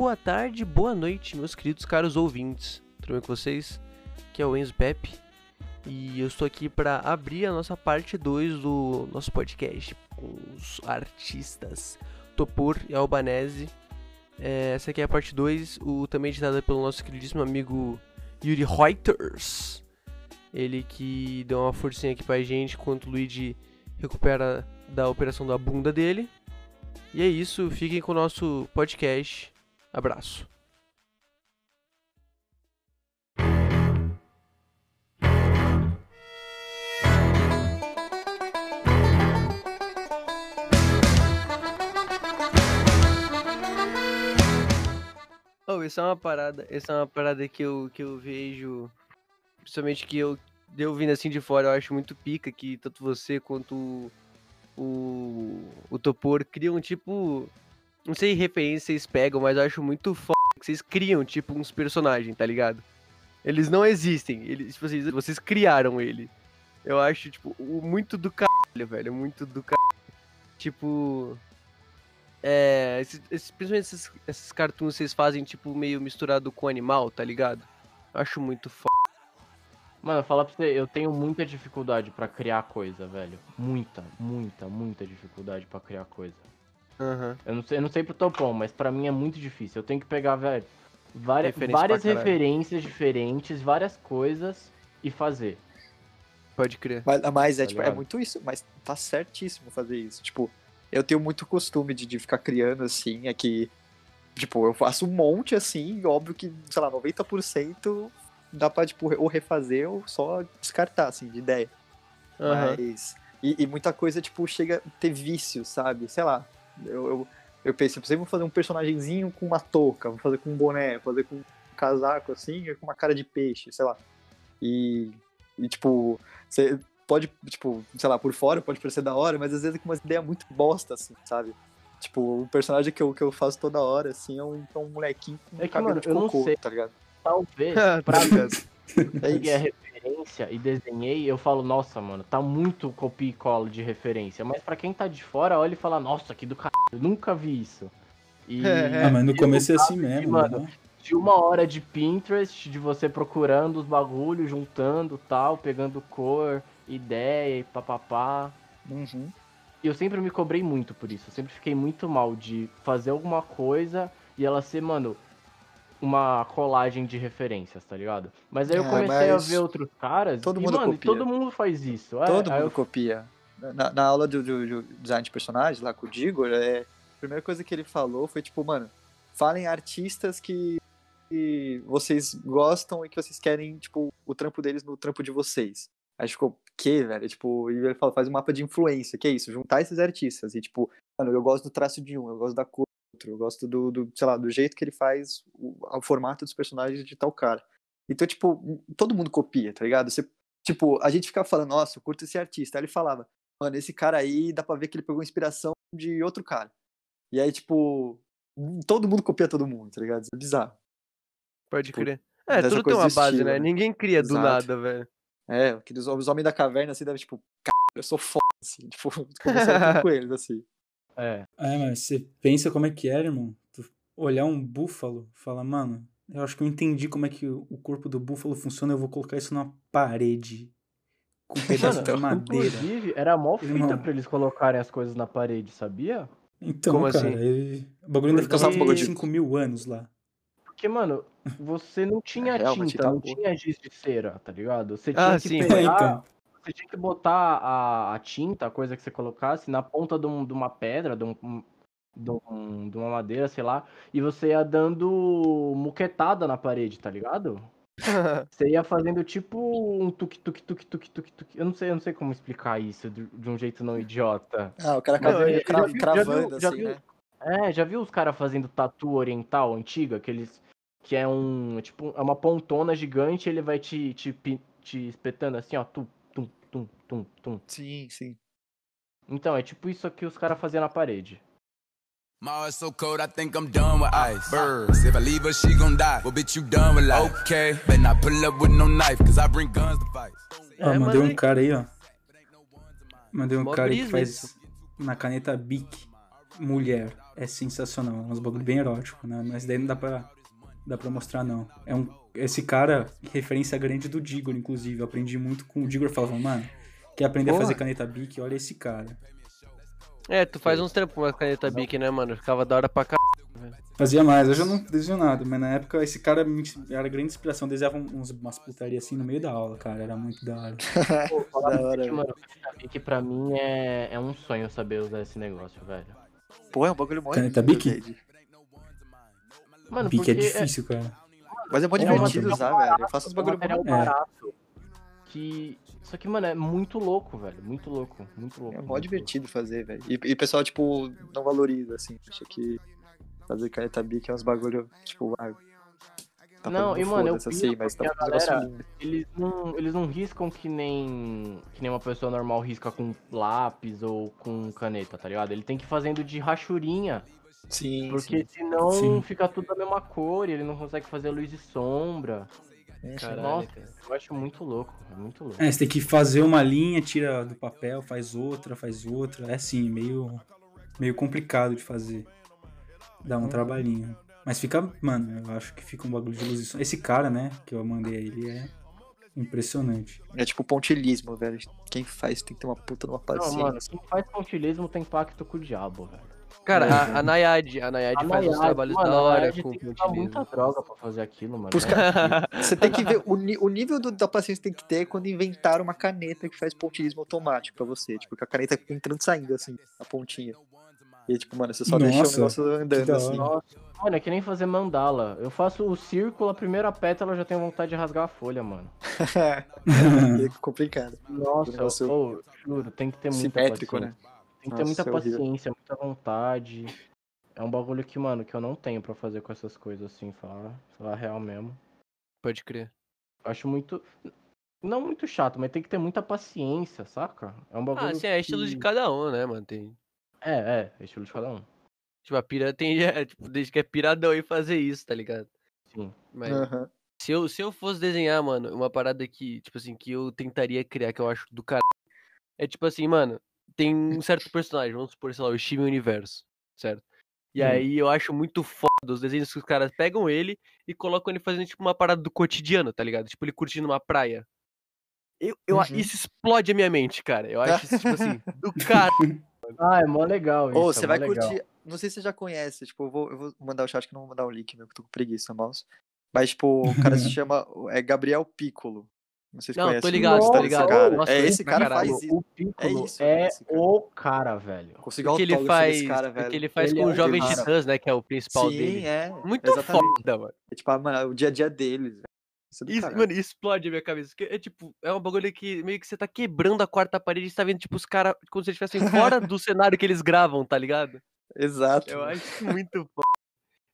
boa tarde, boa noite, meus queridos caros ouvintes. Tudo bem com vocês? Aqui é o Enzo Pepe e eu estou aqui para abrir a nossa parte 2 do nosso podcast com os artistas Topor e Albanese. É, essa aqui é a parte 2, o, também editada pelo nosso queridíssimo amigo Yuri Reuters. Ele que deu uma forcinha aqui pra gente enquanto o Luigi recupera da operação da bunda dele. E é isso, fiquem com o nosso podcast. Abraço. Oh, essa é uma parada, essa é uma parada que eu, que eu vejo, principalmente que eu, eu vindo assim de fora, eu acho muito pica que tanto você quanto o, o Topor criam tipo. Não sei referência vocês pegam, mas eu acho muito foda que vocês criam, tipo, uns personagens, tá ligado? Eles não existem. Eles, tipo, vocês, vocês criaram ele. Eu acho, tipo, muito do caralho, velho. Muito do caralho. Tipo. É. Esses, esses, principalmente esses, esses cartoons vocês fazem, tipo, meio misturado com animal, tá ligado? Eu acho muito foda. Mano, falar pra você, eu tenho muita dificuldade para criar coisa, velho. Muita, muita, muita dificuldade para criar coisa. Uhum. Eu não sei, eu não sei pro Topão, mas para mim é muito difícil. Eu tenho que pegar, velho, várias, Referência várias referências diferentes, várias coisas e fazer. Pode crer. Mas, mas é, Tá tipo, é muito isso, mas tá certíssimo fazer isso. Tipo, eu tenho muito costume de, de ficar criando assim, é que, tipo, eu faço um monte assim, e óbvio que, sei lá, 90% dá pra, tipo, ou refazer ou só descartar, assim, de ideia. Aham. Mas. E, e muita coisa, tipo, chega a ter vício, sabe? Sei lá. Eu, eu, eu pensei, por vou fazer um personagemzinho com uma touca, vou fazer com um boné, vou fazer com um casaco assim, com uma cara de peixe, sei lá. E, e tipo, você pode, tipo, sei lá, por fora pode parecer da hora, mas às vezes é com uma ideia muito bosta, assim, sabe? Tipo, o personagem que eu, que eu faço toda hora, assim, é um, é um molequinho com É que, cabelo mano, de eu não cocô, sei. tá ligado? Talvez, pra mim, ligado? É isso. Referência e desenhei, eu falo, nossa, mano, tá muito copia e cola de referência. Mas pra quem tá de fora, olha e fala, nossa, que do caralho, eu nunca vi isso. E, É. Ah, mas no começo é assim tava, mesmo, mano, né? de uma hora de Pinterest, de você procurando os bagulhos, juntando tal, pegando cor, ideia e papapá. Uhum. E eu sempre me cobrei muito por isso. Eu sempre fiquei muito mal de fazer alguma coisa e ela ser, mano, uma colagem de referências, tá ligado? Mas aí eu É, comecei a ver outros caras todo e, mundo mano, copia. todo mundo faz isso. É, Todo mundo eu- copia. Na, na aula de, de- de design de personagem, lá com o Digor, é, a primeira coisa que ele falou foi tipo, mano, falem artistas que, que vocês gostam e que vocês querem, tipo, o trampo deles no trampo de vocês. Aí ficou, que, velho? Tipo, e ele falou, faz um mapa de influência, que é isso, juntar esses artistas. E tipo, mano, eu gosto do traço de um, eu gosto da cor do outro, eu gosto do, do sei lá, do jeito que ele faz o, o formato dos personagens de tal cara. Então, tipo, todo mundo copia, tá ligado? Você, tipo, a gente ficava falando, nossa, eu curto esse artista. Aí ele falava, mano, esse cara aí dá pra ver que ele pegou inspiração de outro cara. E aí, tipo, todo mundo copia todo mundo, tá ligado? Isso é bizarro. Pode Tipo, crer. É, tudo tem uma do base, estilo, né? né? Ninguém cria do Exato. nada, velho. É, aqueles os homens da caverna, assim, devem, tipo, cara, eu sou foda, assim, tipo, conversando com eles, assim. É. É, mas você pensa como é que era, irmão. Tu olhar um búfalo, falar, mano, eu acho que eu entendi como é que o corpo do búfalo funciona, eu vou colocar isso na parede. Com um pedaço de madeira. Inclusive, era mó fita Irmão. pra eles colocarem as coisas na parede, sabia? Então, Como cara, assim? ele- o bagulho ainda ficava por Porque- 5 mil anos lá. Porque, mano, você não tinha É, tinta, tá não boa. tinha giz de cera, tá ligado? Você Ah, tinha que sim. É, pegar, então. Você tinha que botar a, a tinta, a coisa que você colocasse, na ponta de, um- de uma pedra, de, um- de, um- de uma madeira, sei lá, e você ia dando muquetada na parede, tá ligado? Você ia fazendo tipo um tuk tuk tuk tuk tuk tuk. Eu não sei, eu não sei como explicar isso de, um jeito não idiota. Ah, o cara eu- cra- já já viu- já assim, viu- né? É, já viu os caras fazendo tatu oriental antiga, aqueles que é um, tipo, é uma pontona gigante, ele vai te te, te espetando assim, ó, tum tum tum tum. Sim, sim. Então, é tipo isso que os caras faziam na parede. My heart's so cold, I think I'm done with ice. Birds, if I leave her, she gon' die. Well, bitch, you done with life. Okay, better not pull up with no knife, cause I bring guns to fight. Ó, É, mandei um cara aí, ó. Mandei um cara aí que faz na caneta Bic. mulher é sensacional. É uns bagulho bem erótico, né? Mas daí não dá pra, dá pra mostrar, não. É um, esse cara, referência grande do Digor, inclusive. Eu aprendi muito com o Digor. Falava, mano, quer aprender Porra. a fazer caneta Bic? Olha esse cara. É, tu faz uns trampos com uma caneta Bic, né, mano? Ficava da hora pra cá. Fazia mais, hoje eu não desenho nada, mas na época esse cara me- era grande inspiração. Desenhava uns, umas putarias assim no meio da aula, cara. Era muito da hora. Pô, falar Da hora, ti, mano, que pra mim é, é um sonho saber usar esse negócio, velho. Pô, é um bagulho muito. Caneta Bic? Mano, Bic porque é difícil, cara. Mas é muito É divertido usar, velho. Eu faço um bagulho muito. É. barato. Que. Só que, mano, é muito louco, velho. Muito louco. Muito louco. É mó divertido fazer, velho. E, o pessoal, tipo, não valoriza, assim. Acha que fazer caneta bic é uns bagulho, tipo, ah, tá Não, e, mano, eu assim, mas tá a galera-. Eles não, eles não riscam que nem, que nem uma pessoa normal risca com lápis ou com caneta, tá ligado? Ele tem que ir fazendo de rachurinha, Sim, porque senão Sim. fica tudo da mesma cor e ele não consegue fazer luz e sombra. sim. Caralho, Nossa. cara. Eu acho muito louco, é muito louco. É, você tem que fazer uma linha, tira do papel, faz outra, faz outra. É assim, meio, meio complicado de fazer. Dá um trabalhinho. Mas fica, mano, eu acho que fica um bagulho de luz. e sombra. Esse cara, né, que eu mandei aí, ele é impressionante. É tipo pontilismo, velho. Quem faz tem que ter uma puta numa Não, paciência. mano, quem faz pontilismo tem pacto com o diabo, velho. Cara, a, a Nayad, a Nayad A faz uns Nayade, trabalhos mano, da hora com tem que usar pontilismo. muita droga pra fazer aquilo, mano. Né? Você tem que ver o, o nível do- da paciência que tem que ter quando inventaram uma caneta que faz pontilismo automático pra você. Tipo, que a caneta fica entrando e saindo, assim, a pontinha. E tipo, mano, você só deixa o Nossa, negócio andando, da assim. Nossa, mano, é que nem fazer mandala. Eu faço o círculo, a primeira pétala, eu já tenho vontade de rasgar a folha, mano. é complicado. Nossa, negócio eu, juro, tem que ter muita Simétrico, paciência. né? Tem que ter Nossa, muita é horrível. paciência, muita vontade. É um bagulho que, mano, que eu não tenho pra fazer com essas coisas assim, falar, falar real mesmo. Pode crer. Eu acho muito. Não muito chato, mas tem que ter muita paciência, saca? É um bagulho. Ah, assim, é estilo de que- cada um, né, mano? Tem... É, é, é estilo de cada um. Tipo, a pira tem. É, tipo, desde que é piradão em fazer isso, tá ligado? Sim. Mas Aham. se, eu, se eu fosse desenhar, mano, uma parada que, tipo assim, que eu tentaria criar, que eu acho do caralho. É tipo assim, mano, tem um certo personagem, vamos supor, sei lá, o Steven Universo, certo? E Hum. aí eu acho muito foda os desenhos que os caras pegam ele e colocam ele fazendo, tipo, uma parada do cotidiano, tá ligado? Tipo, ele curtindo uma praia. Eu, eu, Uhum. Isso explode a minha mente, cara. Eu acho isso, tipo assim, do cara. Ah, é mó legal isso. Ou é você mó vai legal. curtir. Não sei se você já conhece, tipo, eu vou, eu vou mandar o chat que não vou mandar o link, meu, que eu tô com preguiça, mouse. Mas, tipo, o cara se chama. É Gabriel Piccolo. Não sei se Não, conhece. tô ligado, tô esse ligado. Cara. Nossa, é esse cara caralho. faz isso. O Piccolo isso, é esse cara. o cara, velho. Conseguiu O que ele autógrafo faz, desse cara, o velho. que ele faz Ele com é o Jovem o. Titãs, né? Que é o principal Sim, dele. é. Muito exatamente. foda, mano. É, tipo, mano, o dia a dia deles. velho. Isso é Isso, mano, explode a minha cabeça. É tipo, é um bagulho que meio que você tá quebrando a quarta parede e você tá vendo, tipo, os caras como se eles estivessem fora do cenário que eles gravam, tá ligado? Exato. Eu acho muito foda.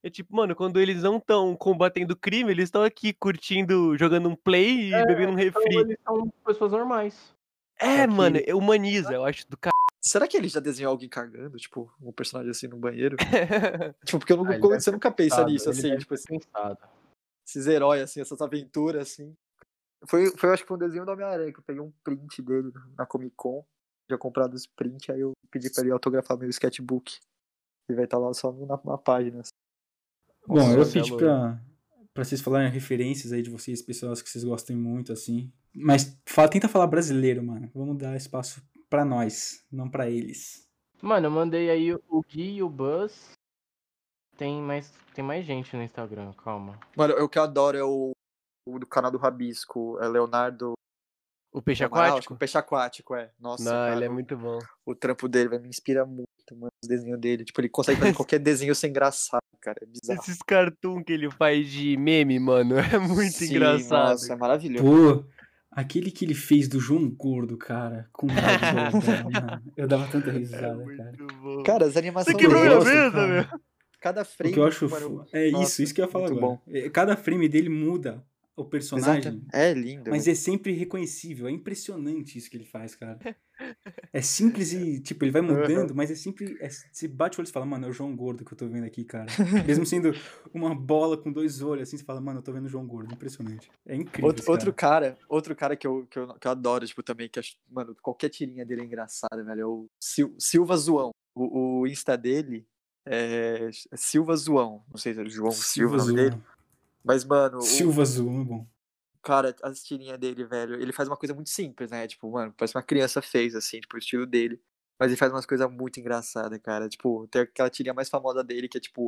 É tipo, mano, quando eles não estão combatendo crime, eles estão aqui curtindo, jogando um play e É, bebendo um Então refri. eles são pessoas normais. É, que- mano, humaniza, eu acho do Será que ele já desenhou alguém cagando? Tipo, um personagem assim no banheiro? cara. tipo, porque eu não, Ah, você nunca pensa Pensado, nisso, assim, tipo, ter pensado. esses heróis, assim, essas aventuras, assim. Foi, foi, acho que foi um desenho do Homem-Aranha, que eu peguei um print dele na Comic Con, já comprado os print, aí eu pedi pra ele autografar meu sketchbook. E vai estar lá só na, na página. assim. Bom, eu pedi Galo. pra, pra vocês falarem referências aí de vocês, pessoas que vocês gostem muito, assim. Mas fala, tenta falar brasileiro, mano. Vamos dar espaço pra nós, não pra eles. Mano, eu mandei aí o Gui e o Buzz. Tem mais, tem mais gente no Instagram, calma. Mano, o que eu adoro é o, o do canal do Rabisco, é Leonardo O peixe Amaral, acho que aquático? o Peixe Aquático, é. Nossa, Não, cara, ele é muito bom. o trampo dele vai me inspira muito, mano, os desenhos dele. Tipo, ele consegue fazer qualquer desenho ser engraçado, cara. É bizarro. Esses cartoon que ele faz de meme, mano, é muito Sim, engraçado. Nossa, é maravilhoso. Pô, aquele que ele fez do João Gordo, cara, com o. Eu dava tanta É risada, cara. muito bom. Cara, as animações Você quebrou minha mesa, cara. meu. cada O frame. que eu acho. mano, É nossa, isso, isso que eu ia falar agora. bom. É, Cada frame dele muda o personagem. Exato. É lindo. Mas velho. é sempre reconhecível. É impressionante isso que ele faz, cara. É simples e, tipo, ele vai mudando, mas é sempre. É, você bate o olho e fala, mano, é o João Gordo que eu tô vendo aqui, cara. Mesmo sendo uma bola com dois olhos, assim, você fala, mano, eu tô vendo o João Gordo. Impressionante. É incrível. Outro, esse outro cara. cara, outro cara que eu, que, eu, que eu adoro, tipo, também, que acho, mano, qualquer tirinha dele é engraçada, velho. É o Sil- Silva Zoão. o, o Insta dele é Silva Zoão. Não sei se é João Silva, Silva o nome dele. Mas, mano, o, Silva Zoom é bom. cara, as tirinhas dele, velho, ele faz uma coisa muito simples, né? Tipo, mano, parece uma criança fez, assim, tipo, o estilo dele. Mas ele faz umas coisas muito engraçadas, cara. Tipo, tem aquela tirinha mais famosa dele, que é tipo,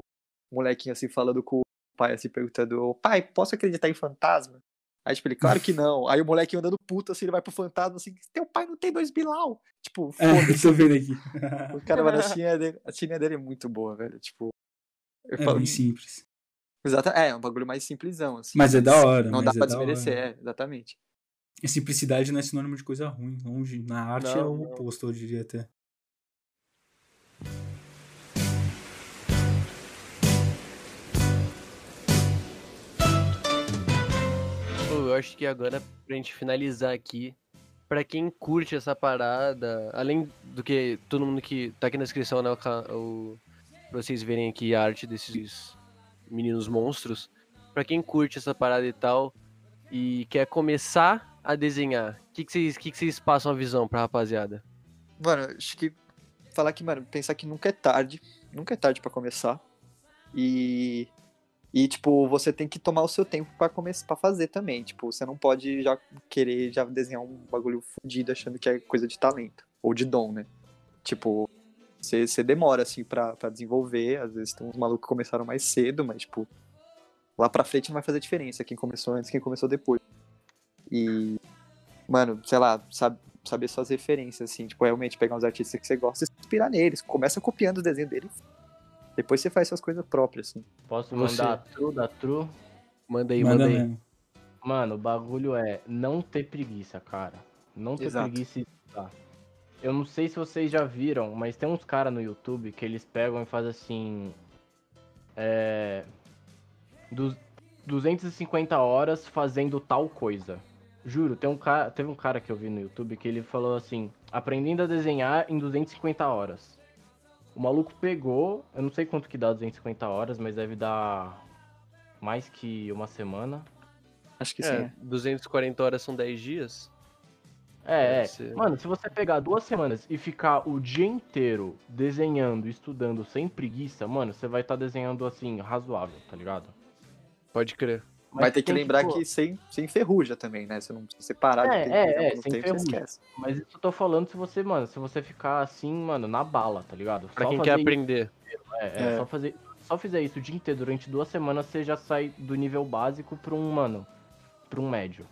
um molequinho assim falando com o pai, assim, perguntando, pai, posso acreditar em fantasma? Aí, tipo, ele, claro que não. Aí o molequinho andando puto, assim, ele vai pro fantasma, assim, teu pai não tem dois bilau. Tipo, É, foda-se. tô vendo aqui. O cara, mano, a tirinha dele, a tirinha dele é muito boa, velho. Tipo, eu É falo, bem simples. Exata, é, é um bagulho mais simplesão, assim. Mas é da hora. Não mas dá é pra desmerecer, hora. é, exatamente. E simplicidade não é sinônimo de coisa ruim. Longe. Na arte é Não, o não. oposto, eu diria até. Eu acho que agora, pra gente finalizar aqui, pra quem curte essa parada, além do que todo mundo que tá aqui na descrição, né, o, o, pra vocês verem aqui a arte desses meninos monstros, pra quem curte essa parada e tal, e quer começar a desenhar, o que, que, vocês, que, que vocês passam a visão pra rapaziada? Mano, acho que falar que, mano, pensar que nunca é tarde, nunca é tarde pra começar. E e tipo, você tem que tomar o seu tempo pra começar para fazer também, tipo, você não pode já querer já desenhar um bagulho fudido achando que é coisa de talento ou de dom, né? Tipo, você, você demora assim pra, pra desenvolver, às vezes tem uns malucos que começaram mais cedo, mas tipo, lá pra frente não vai fazer diferença quem começou antes, quem começou depois. E mano, sei lá, sabe, saber suas referências, assim, tipo, realmente pegar uns artistas que você gosta e se inspirar neles. Começa copiando os desenhos deles. Depois você faz suas coisas próprias, assim. Posso Você. mandar a true da true? Manda aí, Manda manda, aí. mesmo. Mano, o bagulho é não ter preguiça, cara. Não ter Exato. preguiça e estudar. Eu não sei se vocês já viram, mas tem uns caras no YouTube que eles pegam e fazem assim. É. du- 250 horas fazendo tal coisa. Juro, tem um cara, teve um cara que eu vi no YouTube que ele falou assim: aprendendo a desenhar em 250 horas. O maluco pegou, eu não sei quanto que dá 250 horas, mas deve dar mais que uma semana. Acho que sim. É, é. 240 horas são 10 dias? É, é. Mano, se você pegar duas semanas e ficar o dia inteiro desenhando, estudando sem preguiça, mano, você vai estar desenhando assim, razoável, tá ligado? Pode crer. Mas Vai ter que lembrar pô, que sem, sem ferruja também, né? Você não precisa separar É, de é, tempo, é, sem tempo, ferrugem. você esquece. Mas isso eu tô falando se você, mano, se você ficar assim, mano, na bala, tá ligado? Pra Só quem quer isso, aprender. é, é, É. Só, fazer, só fizer isso o dia inteiro durante duas semanas, você já sai do nível básico pra um, mano, pra um médio,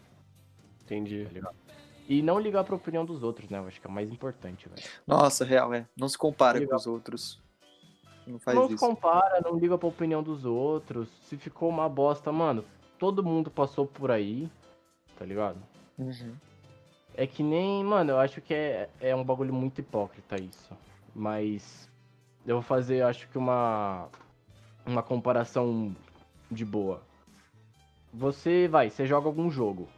Entendi. tá ligado? E não ligar pra opinião dos outros, né? Eu acho que é o mais importante, velho. Nossa, real, é. Não se compara Legal. com os outros. Não faz não se isso. compara, não liga pra opinião dos outros. Se ficou uma bosta, mano, todo mundo passou por aí, tá ligado? Uhum. É que nem, mano, eu acho que é, é um bagulho muito hipócrita isso. Mas eu vou fazer, acho que uma uma comparação de boa. Você vai, você joga algum jogo.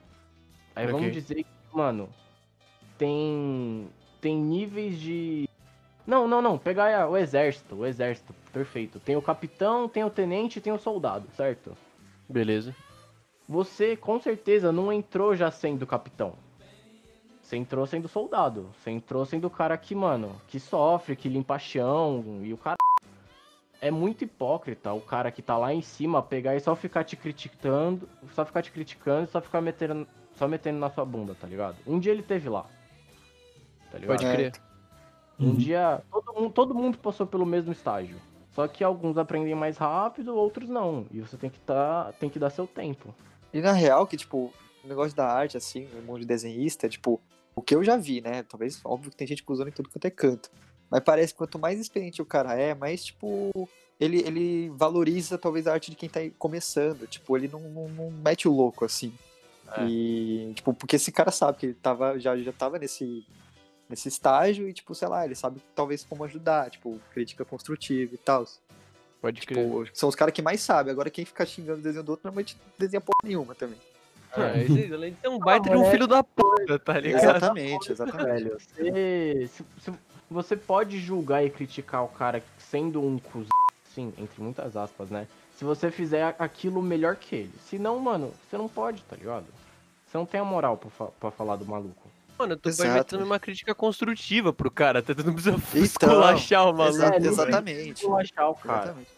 Aí Ok. vamos dizer que, mano, tem tem níveis de Não, não, não, pegar o exército, o exército, perfeito. Tem o capitão, tem o tenente, tem o soldado, certo? Beleza. Você com certeza não entrou já sendo capitão. Você entrou sendo soldado. Você entrou sendo o cara que, mano, que sofre, que limpa chão e o cara. É muito hipócrita o cara que tá lá em cima pegar e só ficar te criticando, só ficar te criticando e só ficar metendo, só metendo na sua bunda, tá ligado? Um dia ele teve lá. Tá ligado? Pode crer. Um Uhum. dia todo mundo, todo mundo passou pelo mesmo estágio. Só que alguns aprendem mais rápido, outros não. E você tem que tá, tem que dar seu tempo. E na real, que, tipo, o negócio da arte, assim, o mundo de desenhista, tipo, o que eu já vi, né? Talvez, óbvio que tem gente usando em tudo quanto é canto. Mas parece que quanto mais experiente o cara é, mais, tipo, ele, ele valoriza talvez a arte de quem tá aí começando. Tipo, ele não, não, não mete o louco, assim. É. E, tipo, porque esse cara sabe que ele tava, já, já tava nesse, nesse estágio e, tipo, sei lá, ele sabe talvez como ajudar, tipo, crítica construtiva e tal. Pode crer. Tipo, são os caras que mais sabem. Agora quem fica xingando o desenho do outro normalmente desenha porra nenhuma também. Ah, esse- além de ser um baita de um filho da puta, tá ligado? Exatamente, exatamente. Velho, você, se- se- você pode julgar e criticar o cara sendo um cuzão, sim, entre muitas aspas, né? Se você fizer aquilo melhor que ele. Se não, mano, você não pode, tá ligado? Você não tem a moral pra, fa- pra falar do maluco. Mano, tu Exato. meter uma crítica construtiva pro cara, tá? Tu não precisa Então, esculachar o maluco. É, exatamente. Esculachar o cara. Exatamente.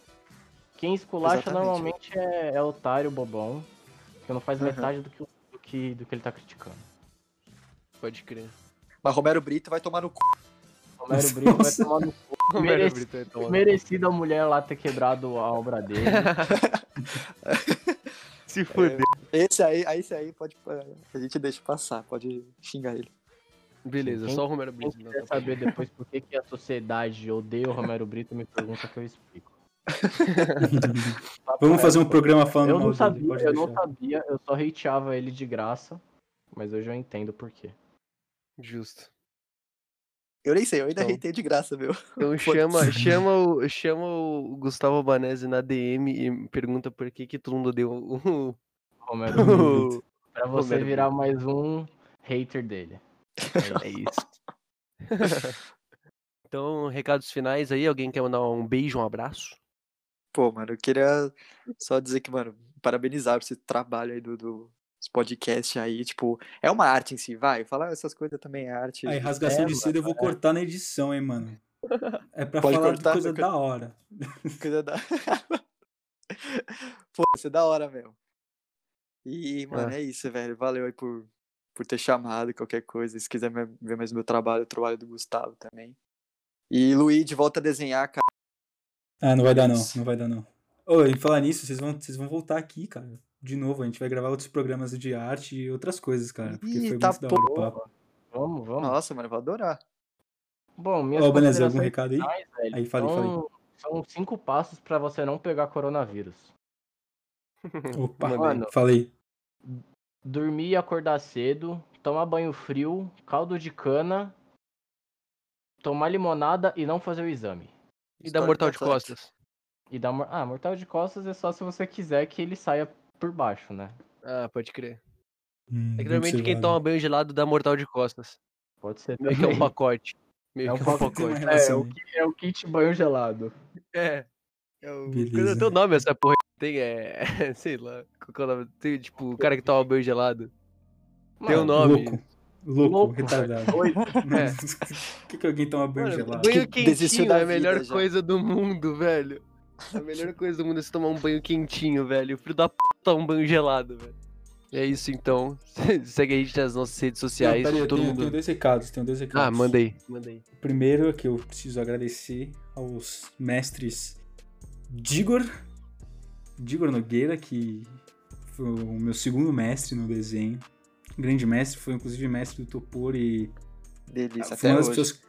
Quem esculacha Exatamente. normalmente é, é otário, bobão, que não faz Aham. metade do que, do, que, do que ele tá criticando. Pode crer. Mas Romero Brito vai tomar no cu. Romero Brito vai tomar no cu. Romero Mereci- é Merecido a mulher lá ter quebrado a obra dele. Se fuder. Esse aí, aí, esse aí pode. A gente deixa passar, pode xingar ele. Beleza, Quem- só o Romero Quem Brito. quiser tá bom. saber depois por que, que a sociedade odeia o Romero Brito, me pergunta que eu explico. Vamos fazer um programa falando Eu não sabia, eu não sabia, eu só hateava ele de graça, mas hoje eu entendo por quê. Justo. Eu nem sei, eu ainda Então. reitei de graça, meu. Então chama, chama, o, chama o Gustavo Albanese na DM e pergunta por que que todo mundo deu o... Romero. Pra você Romero virar mais um hater dele. É isso. então, recados finais aí, alguém quer mandar um beijo, um abraço? Pô, mano, eu queria só dizer que, mano, parabenizar por esse trabalho aí do, do dos podcast aí, tipo, é uma arte em si, vai. Falar essas coisas também é arte. Aí, rasgação É, de seda eu vou cortar na edição, hein, mano. É pra Pode falar cortar, de coisa da hora. Coisa da... Pô, isso é da hora mesmo. E, mano, é isso, velho. Valeu aí por, por ter chamado, qualquer coisa. Se quiser ver mais meu trabalho, o trabalho do Gustavo também. E Luigi, volta a desenhar, cara. Ah, não vai dar não, Isso. não vai dar não. Ô, e falar nisso, vocês vão, vocês vão voltar aqui, cara. De novo, a gente vai gravar outros programas de arte e outras coisas, cara. Porque Ih, foi tá muito da hora o porra. papo. Vamos, vamos. Nossa, mano, eu vou adorar. Bom, minhas Ô, beleza, algum recado aí? finais, velho, Aí, fale, são, são cinco passos pra você não pegar coronavírus. Opa, Mano. falei. Dormir e acordar cedo, tomar banho frio, caldo de cana, tomar limonada e não fazer o exame. E da História Mortal de. Costas? E dar mor- Ah, mortal de costas é só se você quiser que ele saia por baixo, né? Ah, pode crer. Hum, É que normalmente quem toma banho gelado dá Mortal de Costas. Pode ser Meio que é um pacote. Meio É um que é um pacote. É, relação o, ki- é o kit banho gelado. É. É o... Beleza. O nome essa porra. Tem, é... Sei lá. Qual é o nome? Tem, tipo, o cara que toma banho gelado. Tem um Mano, nome. Louco. Louco, Louco, retardado. doido. É. Que, que alguém toma banho Mano, gelado? banho quentinho é a melhor já. coisa do mundo, velho. A melhor coisa do mundo é você tomar um banho quentinho, velho. O filho da p toma um banho gelado, velho. É isso então. Segue a gente nas nossas redes Não, sociais. peraí, eu todo tenho, mundo. tenho dois recados, tenho dois recados. Ah. Manda aí. O primeiro é que eu preciso agradecer aos mestres Digor, Digor Nogueira, que foi o meu segundo mestre no desenho. Grande mestre, foi inclusive mestre do Topor e Delícia, foi até hoje. pessoas.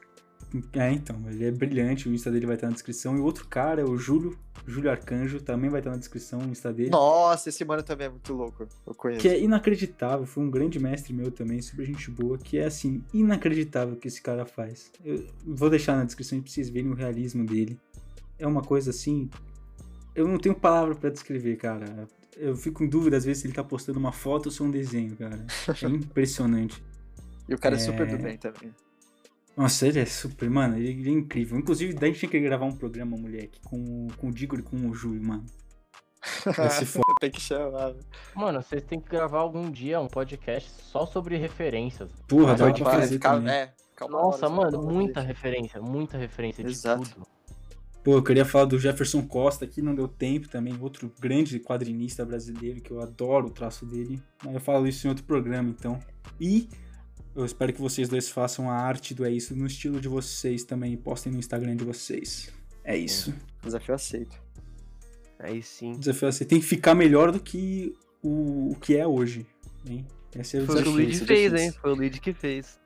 É, então, ele é brilhante, o Insta dele vai estar na descrição. E outro cara é o Júlio, Júlio Arcanjo, também vai estar na descrição, o Insta dele. Nossa, esse mano também é muito louco. Eu conheço. Que é inacreditável, foi um grande mestre meu também, super gente boa, que é assim, inacreditável o que esse cara faz. Eu vou deixar na descrição pra vocês verem o realismo dele. É uma coisa assim. Eu não tenho palavra pra descrever, cara. Eu fico em dúvida às vezes se ele tá postando uma foto ou se é um desenho, cara. É impressionante. E o cara é, super do É. bem também. Nossa, ele é super, mano, ele, é incrível. Inclusive, daí a gente tinha que gravar um programa, moleque, com, com o Digor e com o Júlio, mano. Vai ser foda. Tem que chamar. Mano, vocês têm que gravar algum dia um podcast só sobre referências. Porra, dá eu pra fazer ficar- também. é, Nossa, mano, muita referência, muita referência Exato. de tudo. Pô, eu queria falar do Jefferson Costa aqui, não deu tempo também, outro grande quadrinista brasileiro que eu adoro o traço dele. Mas eu falo isso em outro programa, então. E eu espero que vocês dois façam a arte do É Isso no estilo de vocês também e postem no Instagram de vocês. É isso. Desafio aceito. Aí sim. Desafio é você tem que ficar melhor do que o, o que é hoje. Hein? Esse é o Foi o que o desafio. Luigi difícil, fez, difícil. hein? Foi o Luigi que fez.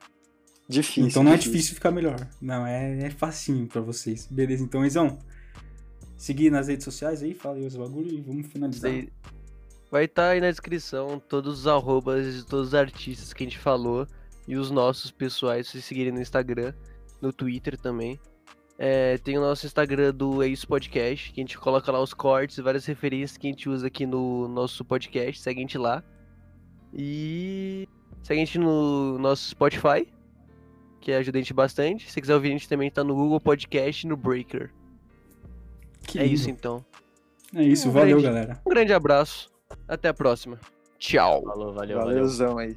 Difícil. Então não é difícil ficar melhor. Não, é, é facinho pra vocês. Beleza, então, Izão. Seguir nas redes sociais aí, fala aí os bagulho e vamos finalizar. Vai estar aí na descrição todos os arrobas de todos os artistas que a gente falou e os nossos pessoais, se seguirem no Instagram, no Twitter também. É, tem o nosso Instagram do É Isso Podcast, que a gente coloca lá os cortes e várias referências que a gente usa aqui no nosso podcast. Segue a gente lá. E segue a gente no nosso Spotify, que ajuda a gente bastante. Se você quiser ouvir, a gente também tá no Google Podcast e no Breaker. Que é lindo. isso então. É isso, Um valeu, grande- galera. Um grande abraço. Até a próxima. Tchau. Falou, valeu, valeu. Valeuzão aí.